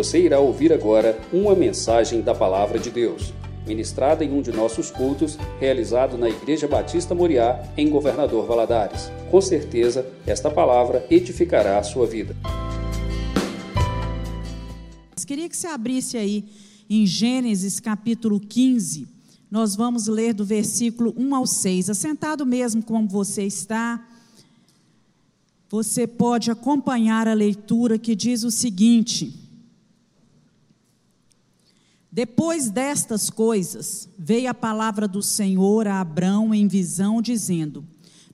Você irá ouvir agora uma mensagem da Palavra de Deus, ministrada em um de nossos cultos, realizado na Igreja Batista Moriá, em Governador Valadares. Com certeza, esta palavra edificará a sua vida. Queria que você abrisse aí em Gênesis capítulo 15. Nós vamos ler do versículo 1 ao 6. Assentado mesmo como você está, você pode acompanhar a leitura que diz o seguinte: Depois destas coisas, veio a palavra do Senhor a Abrão em visão, dizendo: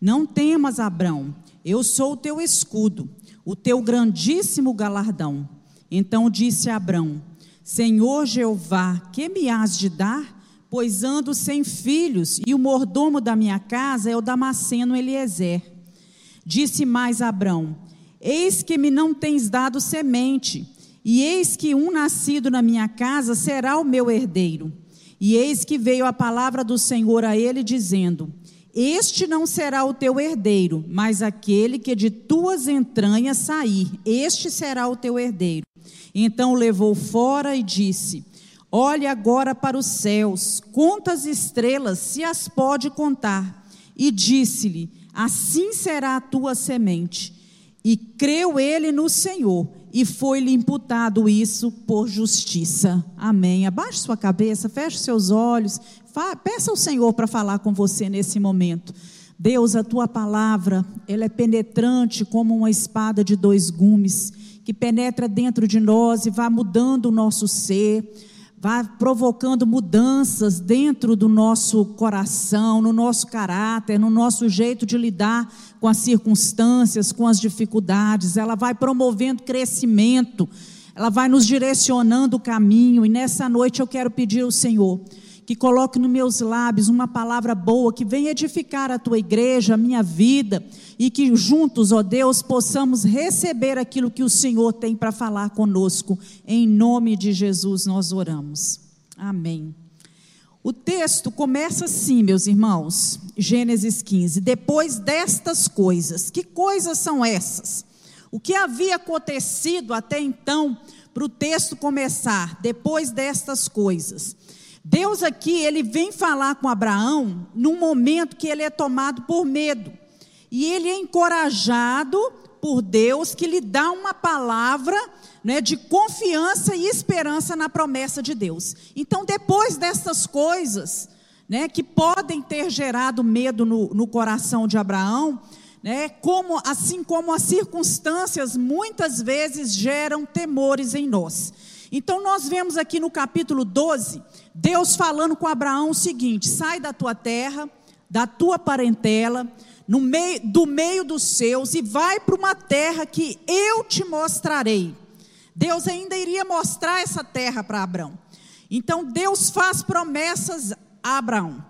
Não temas, Abrão, eu sou o teu escudo, o teu grandíssimo galardão. Então disse Abrão: Senhor Jeová, que me has de dar? Pois ando sem filhos, e o mordomo da minha casa é o Damasceno Eliezer. Disse mais Abrão: Eis que me não tens dado semente, e eis que um nascido na minha casa será o meu herdeiro. E eis que veio a palavra do Senhor a ele, dizendo: Este não será o teu herdeiro, mas aquele que de tuas entranhas sair, este será o teu herdeiro. Então o levou fora e disse: Olhe agora para os céus, conta as estrelas, se as pode contar. E disse-lhe: assim será a tua semente. E creu ele no Senhor, e foi-lhe imputado isso por justiça. Amém. Abaixe sua cabeça, feche seus olhos, peça ao Senhor para falar com você nesse momento. Deus, a tua palavra, ela é penetrante como uma espada de dois gumes, que penetra dentro de nós e vai mudando o nosso ser vai provocando mudanças dentro do nosso coração, no nosso caráter, no nosso jeito de lidar com as circunstâncias, com as dificuldades. Ela vai promovendo crescimento, ela vai nos direcionando o caminho. E nessa noite eu quero pedir ao Senhor que coloque nos meus lábios uma palavra boa, que venha edificar a tua igreja, a minha vida, e que juntos, ó Deus, possamos receber aquilo que o Senhor tem para falar conosco. Em nome de Jesus nós oramos. Amém. O texto começa assim, meus irmãos, Gênesis 15. Depois destas coisas, que coisas são essas? O que havia acontecido até então para o texto começar? Depois destas coisas. Deus aqui, ele vem falar com Abraão num momento que ele é tomado por medo. E ele é encorajado por Deus que lhe dá uma palavra né, de confiança e esperança na promessa de Deus. Então, depois dessas coisas, né, que podem ter gerado medo no, no coração de Abraão, né, como, assim como as circunstâncias muitas vezes geram temores em nós. Então, nós vemos aqui no capítulo 12, Deus falando com Abraão o seguinte: sai da tua terra, da tua parentela, no meio, do meio dos seus, e vai para uma terra que eu te mostrarei. Deus ainda iria mostrar essa terra para Abraão. Então, Deus faz promessas a Abraão.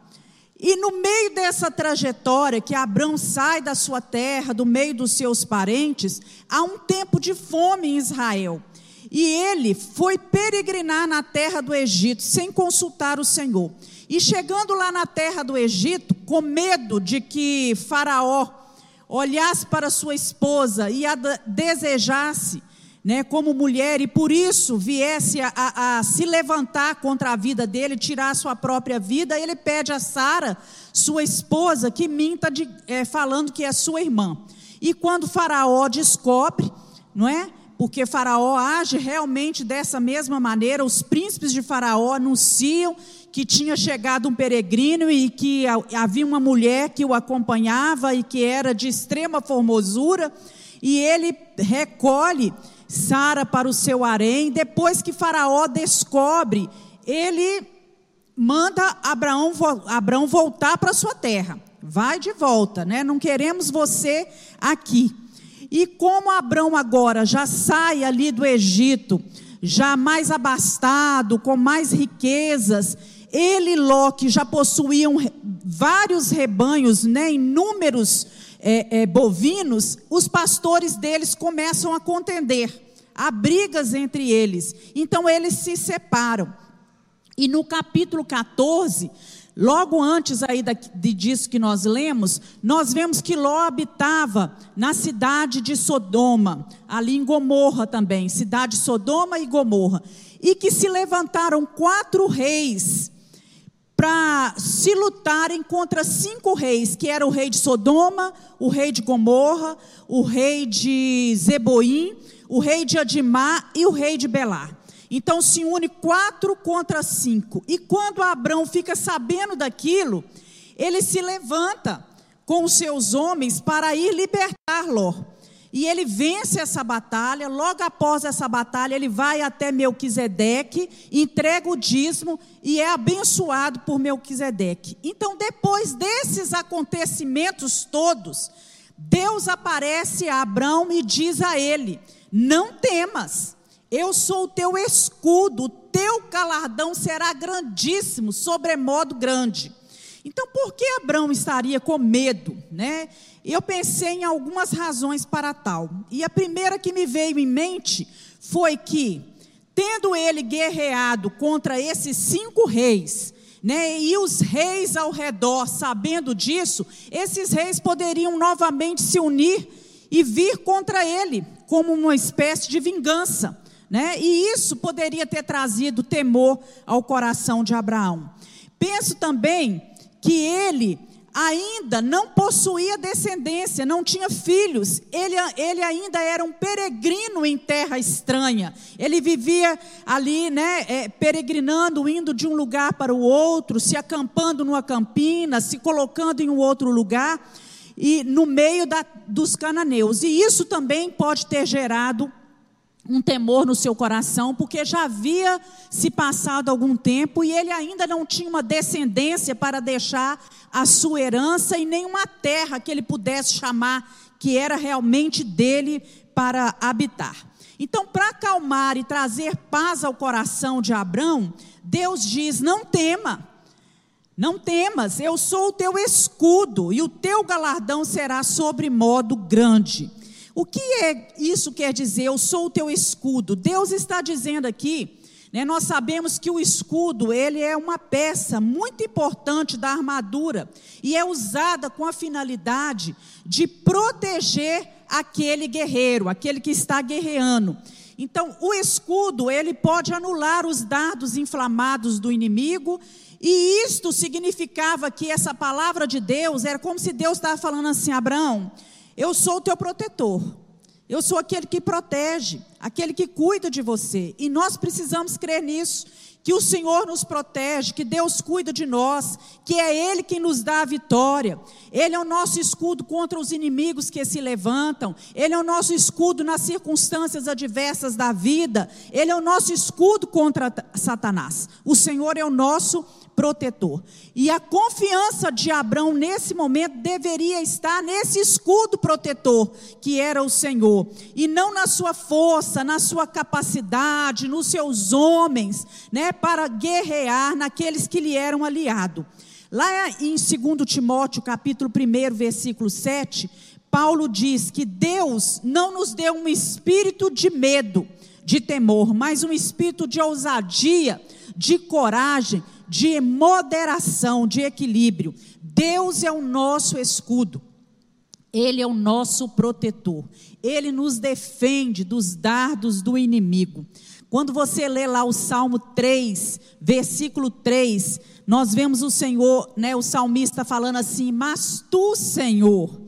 E no meio dessa trajetória que Abraão sai da sua terra, do meio dos seus parentes, há um tempo de fome em Israel. E ele foi peregrinar na terra do Egito sem consultar o Senhor. E chegando lá na terra do Egito, com medo de que Faraó olhasse para sua esposa e a desejasse, né, como mulher, e por isso viesse a, a, a, se levantar contra a vida dele, tirar sua própria vida, ele pede a Sara, sua esposa, que minta de, é, falando que é sua irmã. E quando Faraó descobre, não é? Porque Faraó age realmente dessa mesma maneira. Os príncipes de Faraó anunciam que tinha chegado um peregrino e que havia uma mulher que o acompanhava e que era de extrema formosura, e ele recolhe Sara para o seu harém. Depois que Faraó descobre, ele manda Abraão, Abraão voltar para sua terra. Vai de volta, né? Não queremos você aqui. E como Abraão agora já sai ali do Egito, já mais abastado, com mais riquezas, ele e Ló, que já possuíam vários rebanhos, né, inúmeros é, é, bovinos, os pastores deles começam a contender, há brigas entre eles. Então eles se separam. E no capítulo 14, logo antes aí de disso que nós lemos, nós vemos que Ló habitava na cidade de Sodoma, ali em Gomorra também, cidade de Sodoma e Gomorra, e que se levantaram quatro reis para se lutarem contra cinco reis, que era o rei de Sodoma, o rei de Gomorra, o rei de Zeboim, o rei de Adimá e o rei de Belar. Então se une quatro contra cinco. E quando Abrão fica sabendo daquilo, ele se levanta com os seus homens para ir libertar Ló. E ele vence essa batalha. Logo após essa batalha, ele vai até Melquisedeque, entrega o dízimo e é abençoado por Melquisedeque. Então, depois desses acontecimentos todos, Deus aparece a Abraão e diz a ele: Não temas, eu sou o teu escudo, o teu galardão será grandíssimo, sobremodo grande. Então, por que Abraão estaria com medo, né? Eu pensei em algumas razões para tal. E a primeira que me veio em mente foi que, tendo ele guerreado contra esses cinco reis, né, e os reis ao redor, sabendo disso, esses reis poderiam novamente se unir e vir contra ele, como uma espécie de vingança. Né? E isso poderia ter trazido temor ao coração de Abraão. Penso também que ele ainda não possuía descendência, não tinha filhos, ele, ele ainda era um peregrino em terra estranha, ele vivia ali, né, é, peregrinando, indo de um lugar para o outro, se acampando numa campina, se colocando em um outro lugar, e no meio da, dos cananeus, e isso também pode ter gerado um temor no seu coração, porque já havia se passado algum tempo e ele ainda não tinha uma descendência para deixar a sua herança e nenhuma terra que ele pudesse chamar que era realmente dele para habitar. Então, para acalmar e trazer paz ao coração de Abraão, Deus diz: Não tema, não temas, eu sou o teu escudo e o teu galardão será sobre modo grande. O que é isso quer dizer? Eu sou o teu escudo. Deus está dizendo aqui, né, nós sabemos que o escudo, ele é uma peça muito importante da armadura e é usada com a finalidade de proteger aquele guerreiro, aquele que está guerreando. Então, o escudo, ele pode anular os dardos inflamados do inimigo, e isto significava que essa palavra de Deus era como se Deus estava falando assim: Abraão, eu sou o teu protetor. Eu sou aquele que protege, aquele que cuida de você. E nós precisamos crer nisso, que o Senhor nos protege, que Deus cuida de nós, que é Ele quem nos dá a vitória. Ele é o nosso escudo contra os inimigos que se levantam. Ele é o nosso escudo nas circunstâncias adversas da vida. Ele é o nosso escudo contra Satanás. O Senhor é o nosso protetor. E a confiança de Abraão nesse momento deveria estar nesse escudo protetor que era o Senhor, e não na sua força, na sua capacidade, nos seus homens, né, para guerrear naqueles que lhe eram aliados. Lá em 2 Timóteo, capítulo 1, versículo 7, Paulo diz que Deus não nos deu um espírito de medo, de temor, mas um espírito de ousadia, de coragem, de moderação, de equilíbrio. Deus é o nosso escudo. Ele é o nosso protetor. Ele nos defende dos dardos do inimigo. Quando você lê lá o Salmo 3, versículo 3, nós vemos o Senhor, né, o salmista falando assim: "Mas tu, Senhor,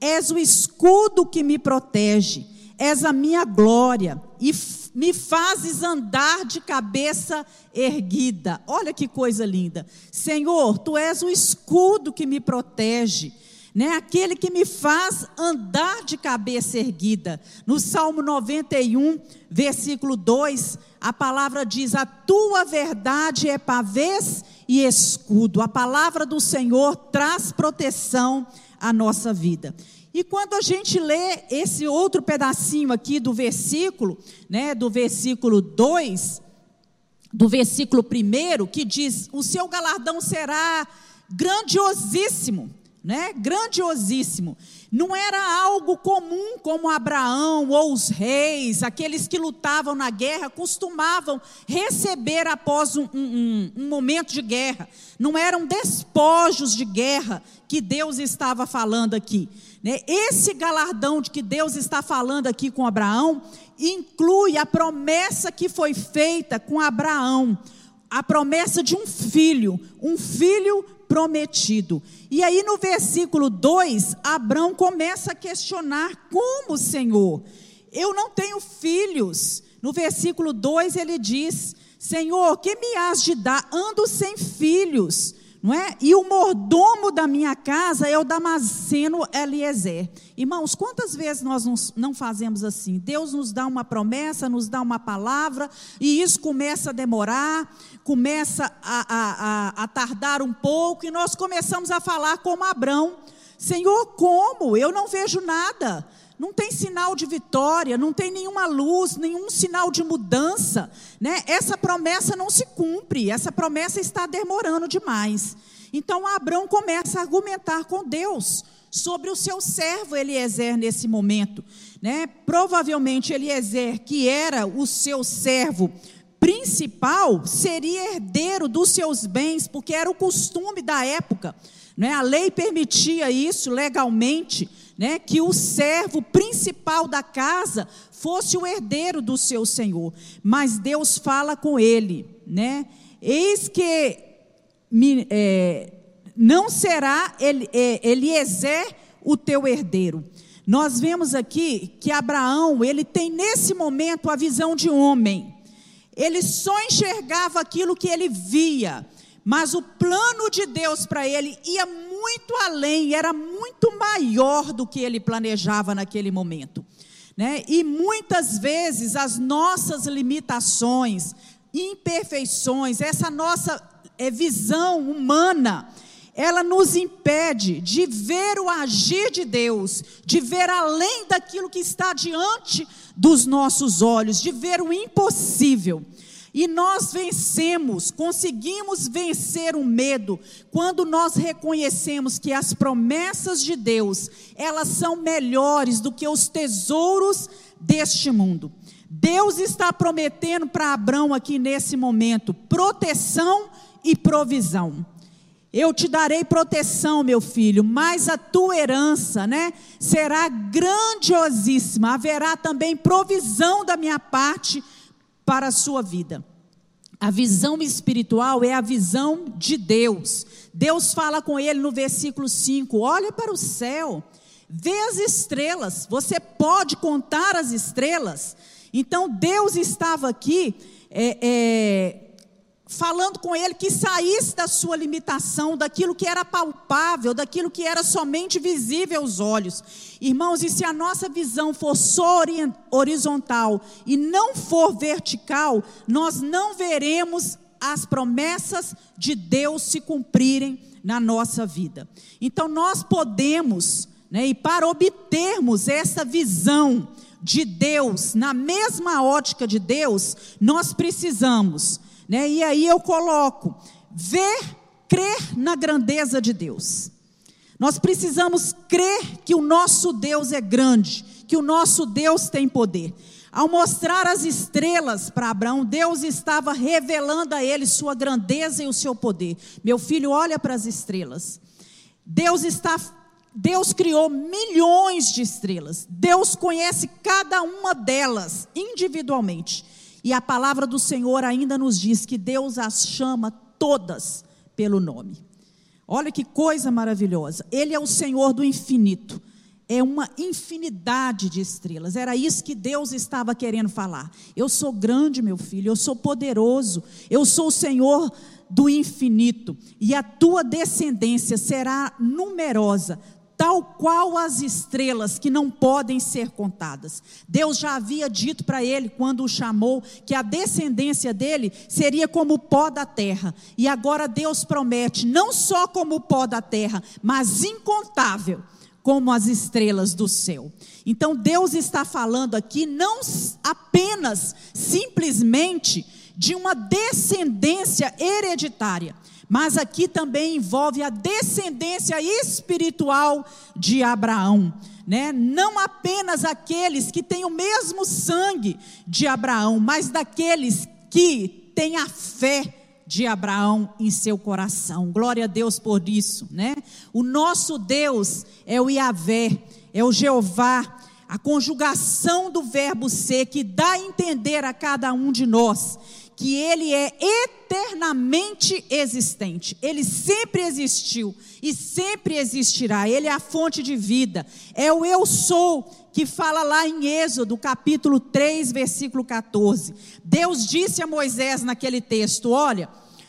és o escudo que me protege, és a minha glória e me fazes andar de cabeça erguida. Olha que coisa linda. Senhor, tu és o escudo que me protege, né? Aquele que me faz andar de cabeça erguida. No Salmo 91, versículo 2, a palavra diz: "A tua verdade é pavês e escudo". A palavra do Senhor traz proteção à nossa vida. E quando a gente lê esse outro pedacinho aqui do versículo, né, do versículo 2, do versículo 1, que diz: "O seu galardão será grandiosíssimo", né? Grandiosíssimo. Não era algo comum como Abraão ou os reis, aqueles que lutavam na guerra, costumavam receber após um, um, um, momento de guerra. Não eram despojos de guerra que Deus estava falando aqui. Né? Esse galardão de que Deus está falando aqui com Abraão inclui a promessa que foi feita com Abraão a promessa de um filho, um filho prometido. E aí no versículo 2, Abraão começa a questionar: como, Senhor? Eu não tenho filhos. No versículo 2 ele diz: Senhor, que me has de dar? Ando sem filhos não é? E o mordomo da minha casa é o Damasceno Eliezer. Irmãos, quantas vezes nós não fazemos assim? Deus nos dá uma promessa, nos dá uma palavra, e isso começa a demorar, começa a, a, a, a tardar um pouco, e nós começamos a falar como Abrão: Senhor, como? Eu não vejo nada. Não tem sinal de vitória, não tem nenhuma luz, nenhum sinal de mudança, né? Essa promessa não se cumpre, essa promessa está demorando demais. Então Abraão começa a argumentar com Deus sobre o seu servo Eliezer nesse momento, né? Provavelmente Eliezer, que era o seu servo principal, seria herdeiro dos seus bens, porque era o costume da época, né? A lei permitia isso legalmente né, que o servo principal da casa fosse o herdeiro do seu senhor. Mas Deus fala com ele, né? Eis que me, é, não será ele, é, Eliezer o teu herdeiro. Nós vemos aqui que Abraão, ele tem nesse momento a visão de homem. Ele só enxergava aquilo que ele via. Mas o plano de Deus para ele ia muito além, era muito maior do que ele planejava naquele momento. Né? E muitas vezes as nossas limitações, imperfeições, essa nossa é, visão humana, ela nos impede de ver o agir de Deus, de ver além daquilo que está diante dos nossos olhos, de ver o impossível. E nós vencemos, conseguimos vencer o medo quando nós reconhecemos que as promessas de Deus, elas são melhores do que os tesouros deste mundo. Deus está prometendo para Abraão aqui nesse momento proteção e provisão. Eu te darei proteção, meu filho, mas a tua herança, né, será grandiosíssima. Haverá também provisão da minha parte para a sua vida. A visão espiritual é a visão de Deus. Deus fala com ele no versículo 5: olha para o céu, vê as estrelas, você pode contar as estrelas. Então Deus estava aqui é, é, falando com ele que saísse da sua limitação, daquilo que era palpável, daquilo que era somente visível aos olhos. Irmãos, e se a nossa visão for só horizontal e não for vertical, nós não veremos as promessas de Deus se cumprirem na nossa vida. Então nós podemos, né, e para obtermos essa visão de Deus, na mesma ótica de Deus, nós precisamos né? E aí eu coloco: ver, crer na grandeza de Deus. Nós precisamos crer que o nosso Deus é grande, que o nosso Deus tem poder. Ao mostrar as estrelas para Abraão, Deus estava revelando a ele sua grandeza e o seu poder. Meu filho, olha para as estrelas. Deus está Deus criou milhões de estrelas. Deus conhece cada uma delas individualmente. E a palavra do Senhor ainda nos diz que Deus as chama todas pelo nome. Olha que coisa maravilhosa. Ele é o Senhor do infinito. É uma infinidade de estrelas. Era isso que Deus estava querendo falar. Eu sou grande, meu filho. Eu sou poderoso. Eu sou o Senhor do infinito. E a tua descendência será numerosa, tal qual as estrelas que não podem ser contadas. Deus já havia dito para ele, quando o chamou, que a descendência dele seria como o pó da terra. E agora Deus promete, não só como o pó da terra, mas incontável, como as estrelas do céu. Então Deus está falando aqui não apenas, simplesmente, de uma descendência hereditária mas aqui também envolve a descendência espiritual de Abraão. Né? Não apenas aqueles que têm o mesmo sangue de Abraão, mas daqueles que têm a fé de Abraão em seu coração. Glória a Deus por isso, né? O nosso Deus é o Iavé, é o Jeová, a conjugação do verbo ser que dá a entender a cada um de nós que ele é eternamente existente. Ele sempre existiu e sempre existirá. Ele é a fonte de vida. É o eu sou que fala lá em Êxodo, capítulo 3, versículo 14. Deus disse a Moisés naquele texto: Olha,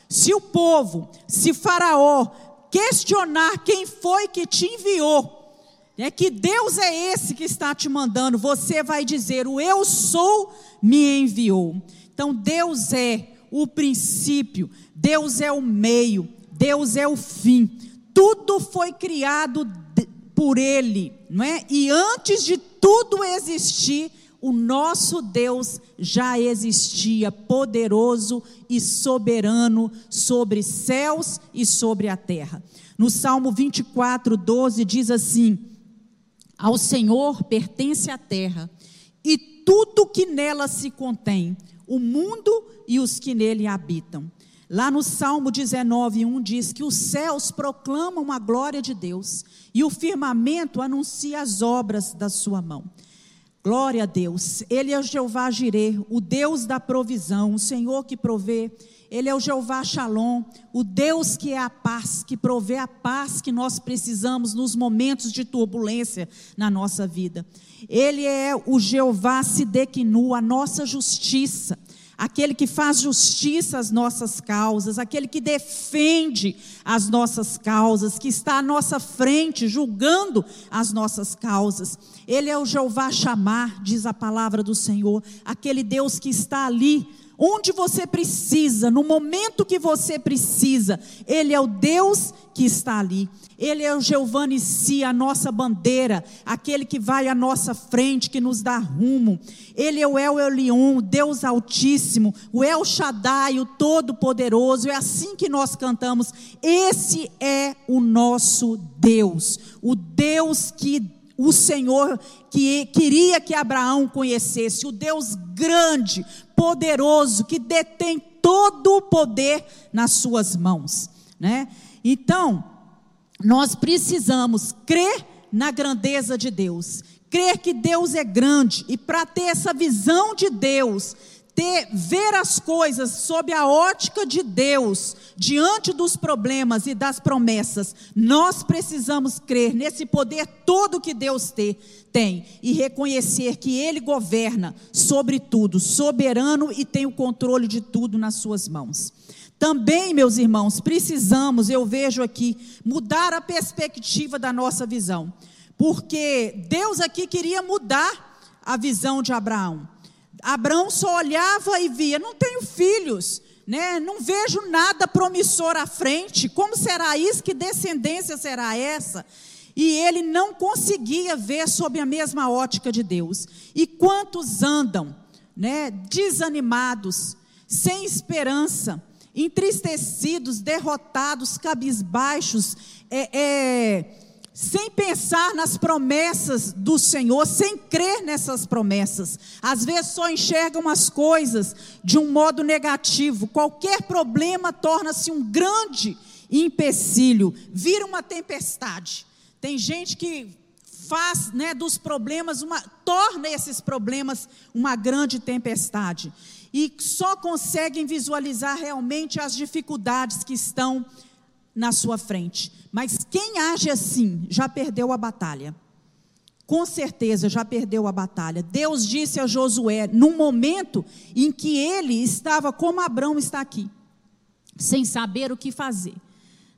se o povo, se Faraó questionar quem foi que te enviou, é que Deus é esse que está te mandando, você vai dizer: O eu sou me enviou. Então, Deus é o princípio, Deus é o meio, Deus é o fim. Tudo foi criado por Ele, não é? E antes de tudo existir, o nosso Deus já existia, poderoso e soberano sobre céus e sobre a terra. No Salmo 24, 12 diz assim: Ao Senhor pertence a terra e tudo que nela se contém o mundo e os que nele habitam. Lá no Salmo 19, 1 diz que os céus proclamam a glória de Deus e o firmamento anuncia as obras da sua mão. Glória a Deus. Ele é o Jeová Jireh, o Deus da provisão, o Senhor que provê. Ele é o Jeová Shalom, o Deus que é a paz, que provê a paz que nós precisamos nos momentos de turbulência na nossa vida. Ele é o Jeová Sidequinu, a nossa justiça, aquele que faz justiça às nossas causas, aquele que defende as nossas causas, que está à nossa frente julgando as nossas causas. Ele é o Jeová Chamar, diz a palavra do Senhor, aquele Deus que está ali onde você precisa, no momento que você precisa, Ele é o Deus que está ali. Ele é o Jeová Si, a nossa bandeira, aquele que vai à nossa frente, que nos dá rumo. Ele é o El Elion, o Deus Altíssimo, o El Shaddai, o Todo-Poderoso. É assim que nós cantamos. Esse é o nosso Deus, o Deus que o Senhor que queria que Abraão conhecesse, o Deus grande, poderoso, que detém todo o poder nas suas mãos, né? Então, nós precisamos crer na grandeza de Deus, crer que Deus é grande e para ter essa visão de Deus, ter, ver as coisas sob a ótica de Deus, diante dos problemas e das promessas, nós precisamos crer nesse poder todo que Deus tem, tem e reconhecer que Ele governa sobre tudo, soberano e tem o controle de tudo nas Suas mãos. Também, meus irmãos, precisamos, eu vejo aqui, mudar a perspectiva da nossa visão, porque Deus aqui queria mudar a visão de Abraão. Abraão só olhava e via: não tenho filhos, né? não vejo nada promissor à frente, como será isso? Que descendência será essa? E ele não conseguia ver sob a mesma ótica de Deus. E quantos andam né, desanimados, sem esperança, entristecidos, derrotados, cabisbaixos, é, é, sem pensar nas promessas do Senhor, sem crer nessas promessas. Às vezes só enxergam as coisas de um modo negativo. Qualquer problema torna-se um grande empecilho, vira uma tempestade. Tem gente que faz né, dos problemas uma, torna esses problemas uma grande tempestade e só conseguem visualizar realmente as dificuldades que estão na sua frente. Mas quem age assim já perdeu a batalha. Com certeza já perdeu a batalha. Deus disse a Josué, num momento em que ele estava como Abraão está aqui, sem saber o que fazer.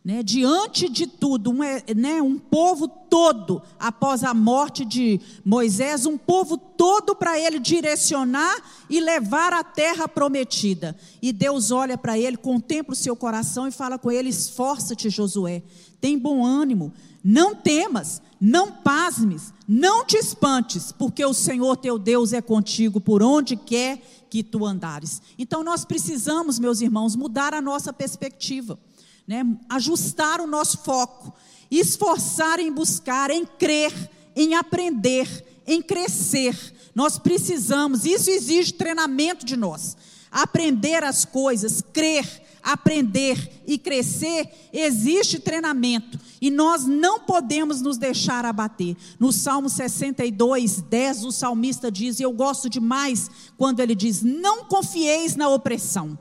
Né, diante de tudo, um, é, né, um povo todo, após a morte de Moisés, um povo todo para ele direcionar e levar à terra prometida. E Deus olha para ele, contempla o seu coração e fala com ele: Esforça-te, Josué, tem bom ânimo, não temas, não pasmes, não te espantes, porque o Senhor teu Deus é contigo por onde quer que tu andares. Então nós precisamos, meus irmãos, mudar a nossa perspectiva né? ajustar o nosso foco, esforçar em buscar, em crer, em aprender, em crescer. Nós precisamos, isso exige treinamento de nós. Aprender as coisas, crer, aprender e crescer, existe treinamento. E nós não podemos nos deixar abater. No Salmo 62, 10, o salmista diz, e eu gosto demais quando ele diz: Não confieis na opressão.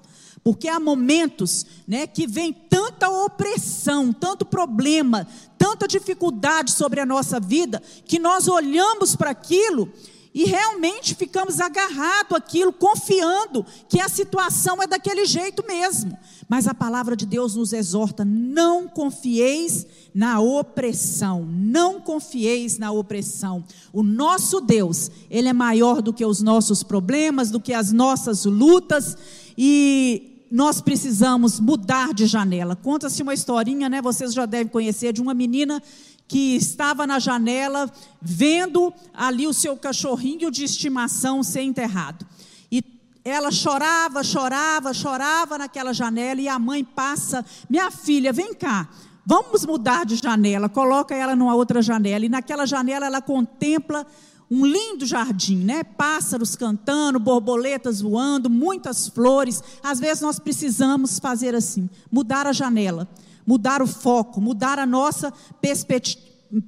Porque há momentos né, que vem tanta opressão, tanto problema, tanta dificuldade sobre a nossa vida, que nós olhamos para aquilo e realmente ficamos agarrados àquilo, confiando que a situação é daquele jeito mesmo. Mas a palavra de Deus nos exorta: não confieis na opressão, não confieis na opressão. O nosso Deus, Ele é maior do que os nossos problemas, do que as nossas lutas, e nós precisamos mudar de janela. Conta-se uma historinha, né? Vocês já devem conhecer, de uma menina que estava na janela vendo ali o seu cachorrinho de estimação ser enterrado. E ela chorava, chorava, chorava naquela janela e a mãe passa: "Minha filha, vem cá. Vamos mudar de janela". Coloca ela numa outra janela e naquela janela ela contempla um lindo jardim, né? Pássaros cantando, borboletas voando, muitas flores. Às vezes nós precisamos fazer assim, mudar a janela mudar o foco, mudar a nossa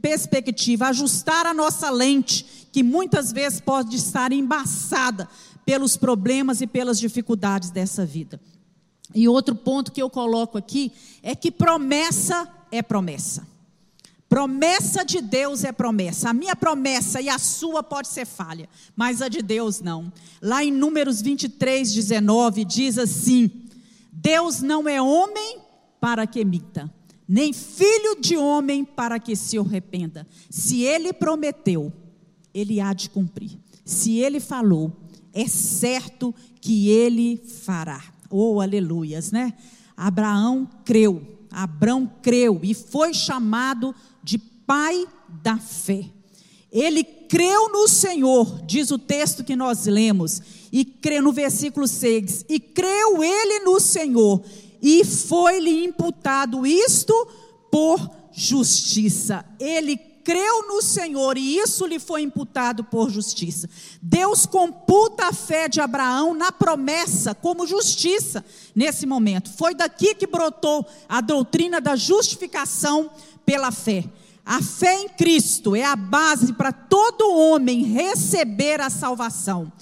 perspectiva, ajustar a nossa lente, que muitas vezes pode estar embaçada pelos problemas e pelas dificuldades dessa vida. E outro ponto que eu coloco aqui é que promessa é promessa. Promessa de Deus é promessa. A minha promessa e a sua pode ser falha, mas a de Deus não. Lá em Números 23, 19, diz assim: Deus não é homem para que minta, nem filho de homem para que se arrependa. Se ele prometeu, ele há de cumprir. Se ele falou, é certo que ele fará. Oh, aleluias, né? Abraão creu, Abraão creu e foi chamado de pai da fé. Ele creu no Senhor, diz o texto que nós lemos, e creu no versículo 6, e creu ele no Senhor, e foi-lhe imputado isto por justiça. Ele creu no Senhor e isso lhe foi imputado por justiça. Deus computa a fé de Abraão na promessa como justiça nesse momento. Foi daqui que brotou a doutrina da justificação pela fé. A fé em Cristo é a base para todo homem receber a salvação.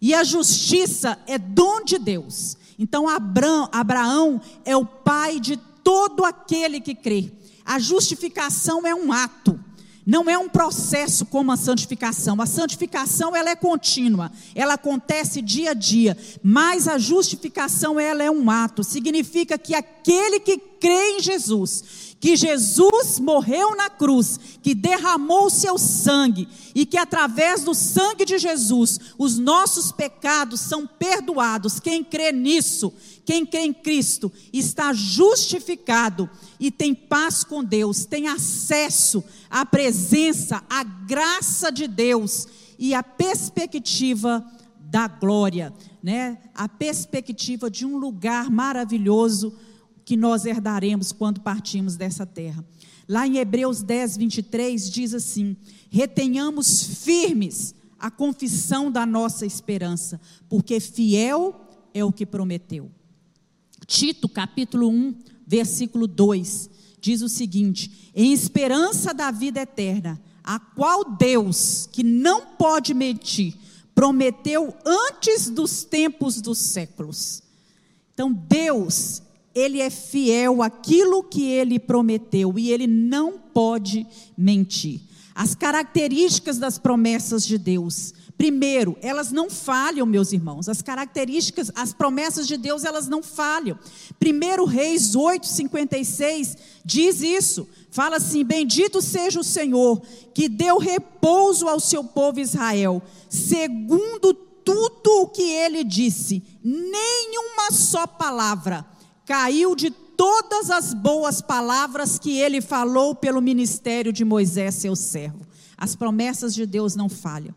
E a justiça é dom de Deus. Então Abraão, Abraão é o pai de todo aquele que crê. A justificação é um ato, não é um processo como a santificação. A santificação ela é contínua, ela acontece dia a dia, mas a justificação ela é um ato. Significa que aquele que crê em Jesus, que Jesus morreu na cruz, que derramou seu sangue e que através do sangue de Jesus os nossos pecados são perdoados. Quem crê nisso, quem crê em Cristo, está justificado e tem paz com Deus, tem acesso à presença, à graça de Deus e à perspectiva da glória, né? A perspectiva de um lugar maravilhoso que nós herdaremos quando partimos dessa terra. Lá em Hebreus 10, 23, diz assim: retenhamos firmes a confissão da nossa esperança, porque fiel é o que prometeu. Tito, capítulo 1, versículo 2, diz o seguinte: em esperança da vida eterna, a qual Deus, que não pode mentir, prometeu antes dos tempos dos séculos. Então, Deus, ele é fiel àquilo que ele prometeu e ele não pode mentir. As características das promessas de Deus. Primeiro, elas não falham, meus irmãos. As características, as promessas de Deus, elas não falham. Primeiro Reis 8:56 diz isso. Fala assim: Bendito seja o Senhor, que deu repouso ao seu povo Israel, segundo tudo o que ele disse, nenhuma só palavra caiu de todas as boas palavras que ele falou pelo ministério de Moisés, seu servo. As promessas de Deus não falham.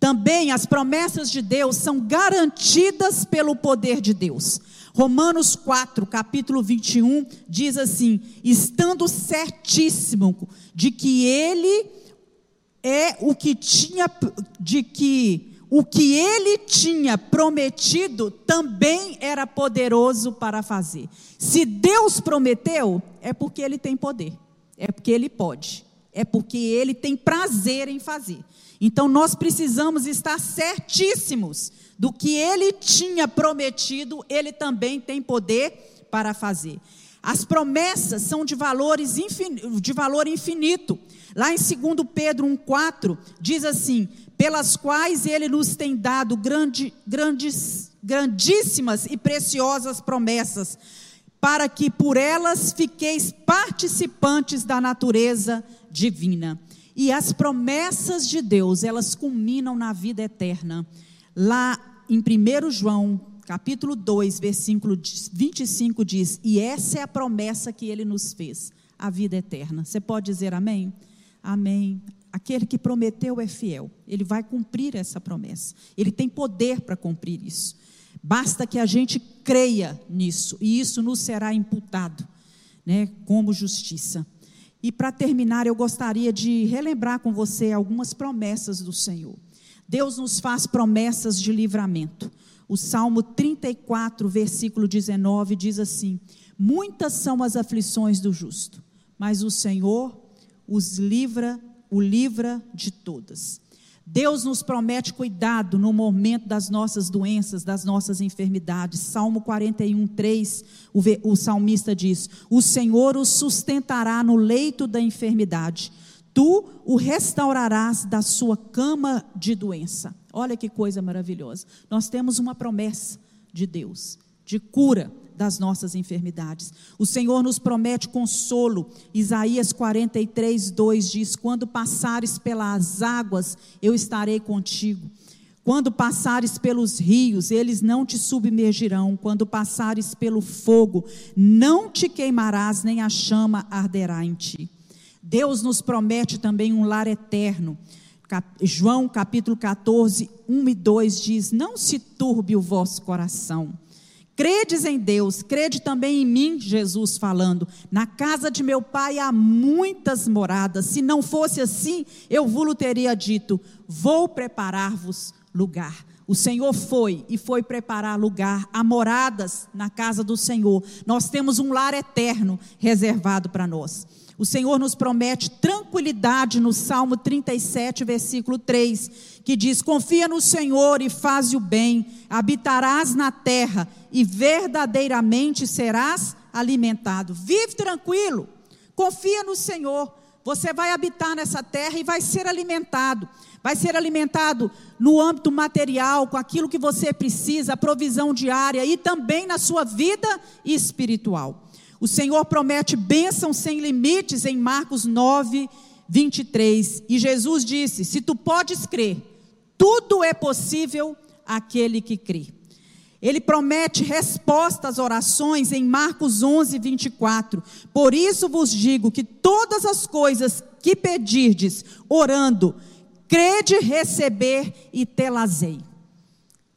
Também as promessas de Deus são garantidas pelo poder de Deus. Romanos 4, capítulo 21, diz assim: estando certíssimo de que ele é o que tinha, de que o que ele tinha prometido também era poderoso para fazer. Se Deus prometeu, é porque ele tem poder, é porque ele pode, é porque ele tem prazer em fazer. Então nós precisamos estar certíssimos do que ele tinha prometido, ele também tem poder para fazer. As promessas são de, valores de valor infinito. Lá em 2 Pedro 1,4 diz assim: pelas quais ele nos tem dado grande, grandes, grandíssimas e preciosas promessas, para que por elas fiqueis participantes da natureza divina. E as promessas de Deus, elas culminam na vida eterna. Lá em 1 João, capítulo 2, versículo 25 diz: "E essa é a promessa que ele nos fez, a vida eterna". Você pode dizer amém? Amém. Aquele que prometeu é fiel. Ele vai cumprir essa promessa. Ele tem poder para cumprir isso. Basta que a gente creia nisso e isso nos será imputado, né, como justiça. E para terminar, eu gostaria de relembrar com você algumas promessas do Senhor. Deus nos faz promessas de livramento. O Salmo 34, versículo 19 diz assim: Muitas são as aflições do justo, mas o Senhor os livra o livra de todas. Deus nos promete cuidado no momento das nossas doenças, das nossas enfermidades. Salmo 41, 3, o, o salmista diz: O Senhor o sustentará no leito da enfermidade, tu o restaurarás da sua cama de doença. Olha que coisa maravilhosa. Nós temos uma promessa de Deus, de cura das nossas enfermidades. O Senhor nos promete consolo. Isaías 43, 2 diz: Quando passares pelas águas, eu estarei contigo. Quando passares pelos rios, eles não te submergirão. Quando passares pelo fogo, não te queimarás, nem a chama arderá em ti. Deus nos promete também um lar eterno. João capítulo 14, 1 e 2 diz: Não se turbe o vosso coração. Credes em Deus, crede também em mim, Jesus falando. Na casa de meu pai há muitas moradas. Se não fosse assim, eu vos teria dito: Vou preparar-vos lugar. O Senhor foi e foi preparar lugar, há moradas na casa do Senhor. Nós temos um lar eterno reservado para nós. O Senhor nos promete tranquilidade no Salmo 37, versículo 3, que diz: Confia no Senhor e faz o bem, habitarás na terra e verdadeiramente serás alimentado. Vive tranquilo, confia no Senhor. Você vai habitar nessa terra e vai ser alimentado. Vai ser alimentado no âmbito material, com aquilo que você precisa, a provisão diária e também na sua vida espiritual. O Senhor promete bênção sem limites em Marcos 9, 23. E Jesus disse: Se tu podes crer, tudo é possível àquele que crê. Ele promete resposta às orações em Marcos 11, 24. Por isso vos digo que todas as coisas que pedirdes, orando, crede receber e telazei.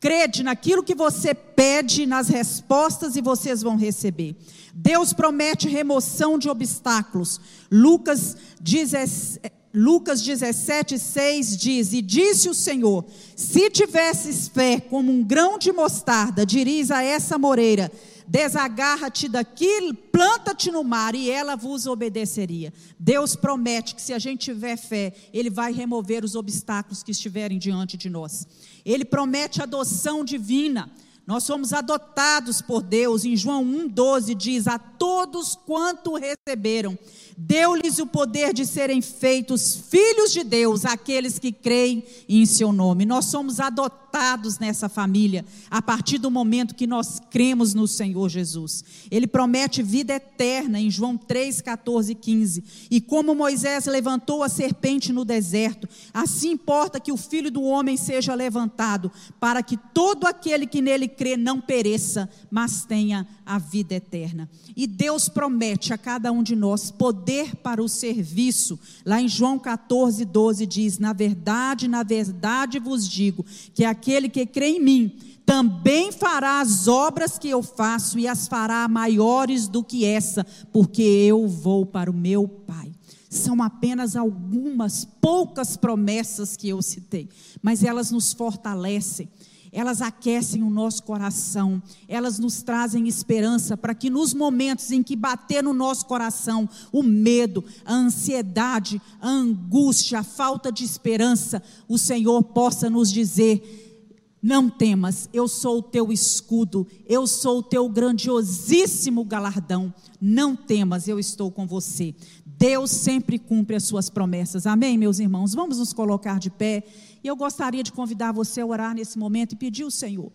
Crede naquilo que você pede, nas respostas e vocês vão receber. Deus promete remoção de obstáculos. Lucas 17, Lucas 17, 6 diz: E disse o Senhor: Se tivesses fé como um grão de mostarda, diris a essa moreira: Desagarra-te daqui, planta-te no mar, e ela vos obedeceria. Deus promete que se a gente tiver fé, Ele vai remover os obstáculos que estiverem diante de nós. Ele promete adoção divina. Nós somos adotados por Deus. Em João 1,12 diz: A todos quanto receberam, deu-lhes o poder de serem feitos filhos de Deus, aqueles que creem em seu nome. Nós somos adotados nessa família a partir do momento que nós cremos no Senhor Jesus. Ele promete vida eterna em João 3, 14 15. E como Moisés levantou a serpente no deserto, assim importa que o filho do homem seja levantado, para que todo aquele que nele crê não pereça, mas tenha a vida eterna. E Deus promete a cada um de nós poder para o serviço. Lá em João 14, 12 diz: Na verdade, na verdade vos digo que aquele que crê em mim, também fará as obras que eu faço e as fará maiores do que essa, porque eu vou para o meu Pai. São apenas algumas poucas promessas que eu citei, mas elas nos fortalecem elas aquecem o nosso coração, elas nos trazem esperança para que nos momentos em que bater no nosso coração o medo, a ansiedade, a angústia, a falta de esperança, o Senhor possa nos dizer: não temas, eu sou o teu escudo, eu sou o teu grandiosíssimo galardão. Não temas, eu estou com você. Deus sempre cumpre as suas promessas. Amém, meus irmãos? Vamos nos colocar de pé. E eu gostaria de convidar você a orar nesse momento e pedir ao Senhor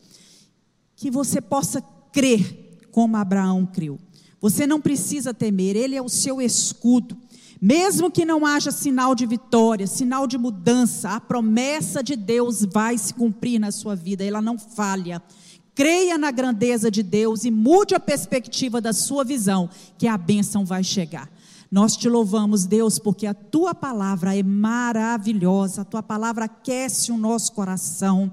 que você possa crer como Abraão creu. Você não precisa temer, ele é o seu escudo. Mesmo que não haja sinal de vitória, sinal de mudança, a promessa de Deus vai se cumprir na sua vida, ela não falha. Creia na grandeza de Deus e mude a perspectiva da sua visão, que a bênção vai chegar. Nós te louvamos, Deus, porque a tua palavra é maravilhosa, a tua palavra aquece o nosso coração.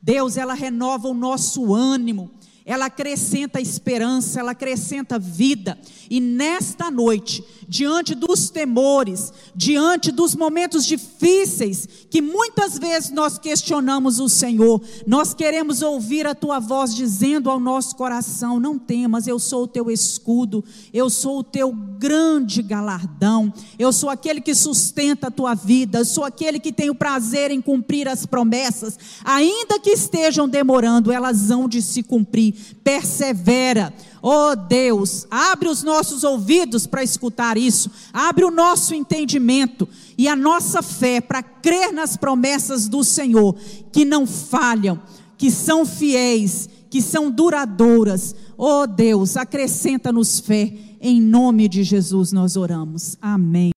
Deus, ela renova o nosso ânimo ela acrescenta esperança, ela acrescenta vida. E nesta noite, diante dos temores, diante dos momentos difíceis, que muitas vezes nós questionamos o Senhor, nós queremos ouvir a tua voz dizendo ao nosso coração: Não temas, eu sou o teu escudo, eu sou o teu grande galardão, eu sou aquele que sustenta a tua vida, eu sou aquele que tem o prazer em cumprir as promessas, ainda que estejam demorando, elas hão de se cumprir persevera. Oh Deus, abre os nossos ouvidos para escutar isso, abre o nosso entendimento e a nossa fé para crer nas promessas do Senhor, que não falham, que são fiéis, que são duradouras. Oh Deus, acrescenta-nos fé, em nome de Jesus nós oramos. Amém.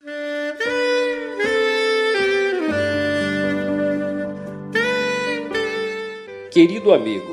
Querido amigo,